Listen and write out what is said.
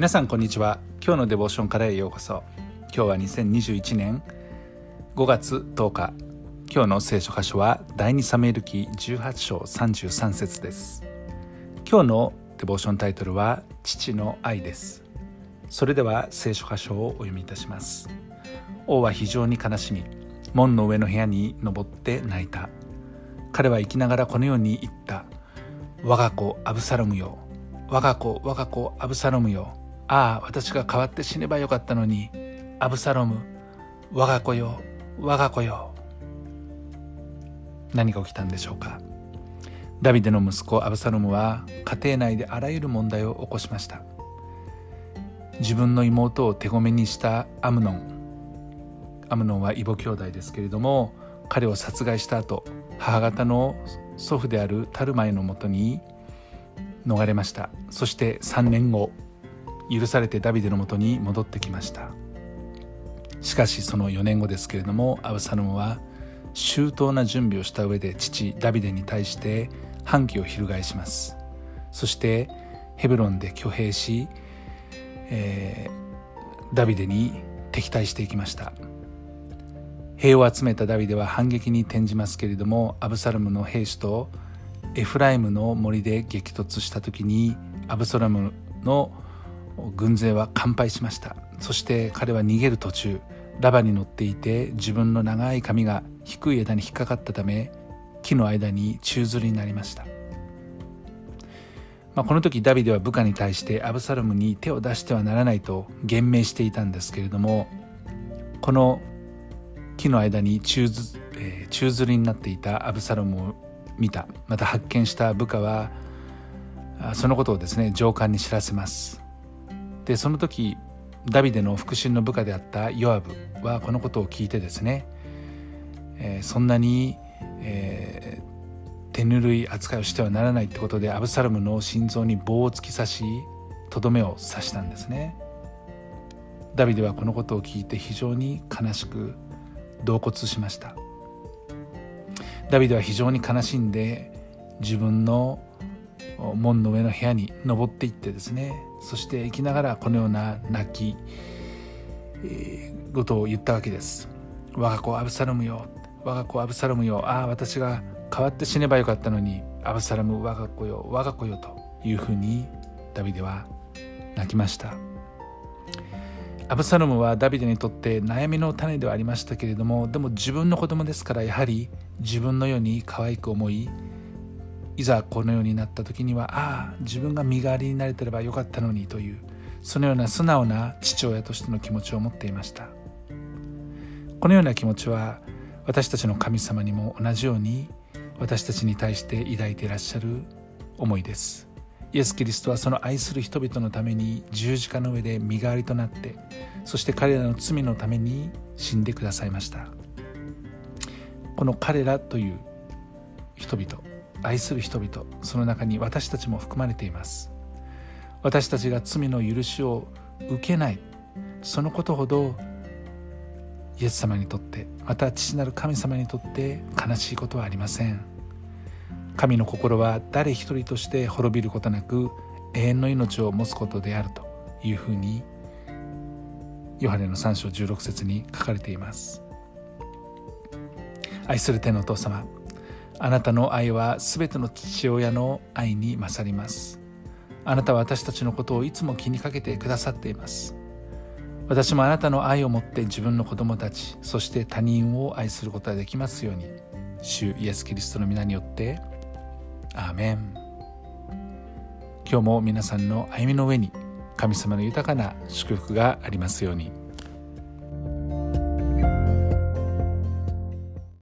皆さんこんにちは。今日のデボーションからへようこそ。今日は2021年5月10日。今日の聖書箇所は第2サメル記18章33節です。今日のデボーションタイトルは父の愛です。それでは聖書箇所をお読みいたします。王は非常に悲しみ門の上の部屋に登って泣いた。彼は生きながらこのように言った。我が子アブサロムよ。我が子我が子アブサロムよ。ああ私が代わって死ねばよかったのにアブサロム我が子よ我が子よ何が起きたんでしょうか。ダビデの息子アブサロムは家庭内であらゆる問題を起こしました。自分の妹を手ごめにしたアムノン。アムノンは異母兄弟ですけれども彼を殺害した後母方の祖父であるタルマイのもとに逃れました。そして3年後許されてダビデのもとに戻ってきました。しかしその4年後ですけれどもアブサロムは周到な準備をした上で父ダビデに対して反旗を翻します。そしてヘブロンで挙兵し、えー、ダビデに敵対していきました。兵を集めたダビデは反撃に転じますけれどもアブサロムの兵士とエフライムの森で激突した時にアブサロムの軍勢は完敗しました。そして彼は逃げる途中ラバに乗っていて自分の長い髪が低い枝に引っかかったため木の間に宙づりになりました、まあ、この時ダビデは部下に対してアブサロムに手を出してはならないと言命していたんですけれどもこの木の間に宙づ,、えー、宙づりになっていたアブサロムを見た。また発見した部下はそのことをですね上官に知らせます。でその時ダビデの腹心の部下であったヨアブはこのことを聞いてですね、えー、そんなに、えー、手ぬるい扱いをしてはならないってことでアブサロムの心臓に棒を突き刺しとどめを刺したんですね。ダビデはこのことを聞いて非常に悲しく慟哭しました。ダビデは非常に悲しんで自分の門の上の部屋に登っていってですねそして生きながらこのような泣き、えー、ことを言ったわけです。我が子アブサロムよ。我が子アブサロムよ。ああ私が代わって死ねばよかったのにアブサロム我が子よ。我が子よというふうにダビデは泣きました。アブサロムはダビデにとって悩みの種ではありましたけれどもでも自分の子供ですからやはり自分のように可愛く思いいざこのようになった時にはああ自分が身代わりになれてればよかったのにというそのような素直な父親としての気持ちを持っていました。このような気持ちは私たちの神様にも同じように私たちに対して抱いていらっしゃる思いです。イエス・キリストはその愛する人々のために十字架の上で身代わりとなってそして彼らの罪のために死んでくださいました。この彼らという人々愛する人々その中に私たちも含まれています。私たちが罪の許しを受けないそのことほどイエス様にとってまた父なる神様にとって悲しいことはありません。神の心は誰一人として滅びることなく永遠の命を持つことであるというふうにヨハネの3章16節に書かれています。愛する天のお父様あなたの愛はすべての父親の愛に勝ります。あなたは私たちのことをいつも気にかけてくださっています。私もあなたの愛を持って自分の子供たちそして他人を愛することができますように主イエス・キリストの皆によってアーメン。今日も皆さんの歩みの上に神様の豊かな祝福がありますように。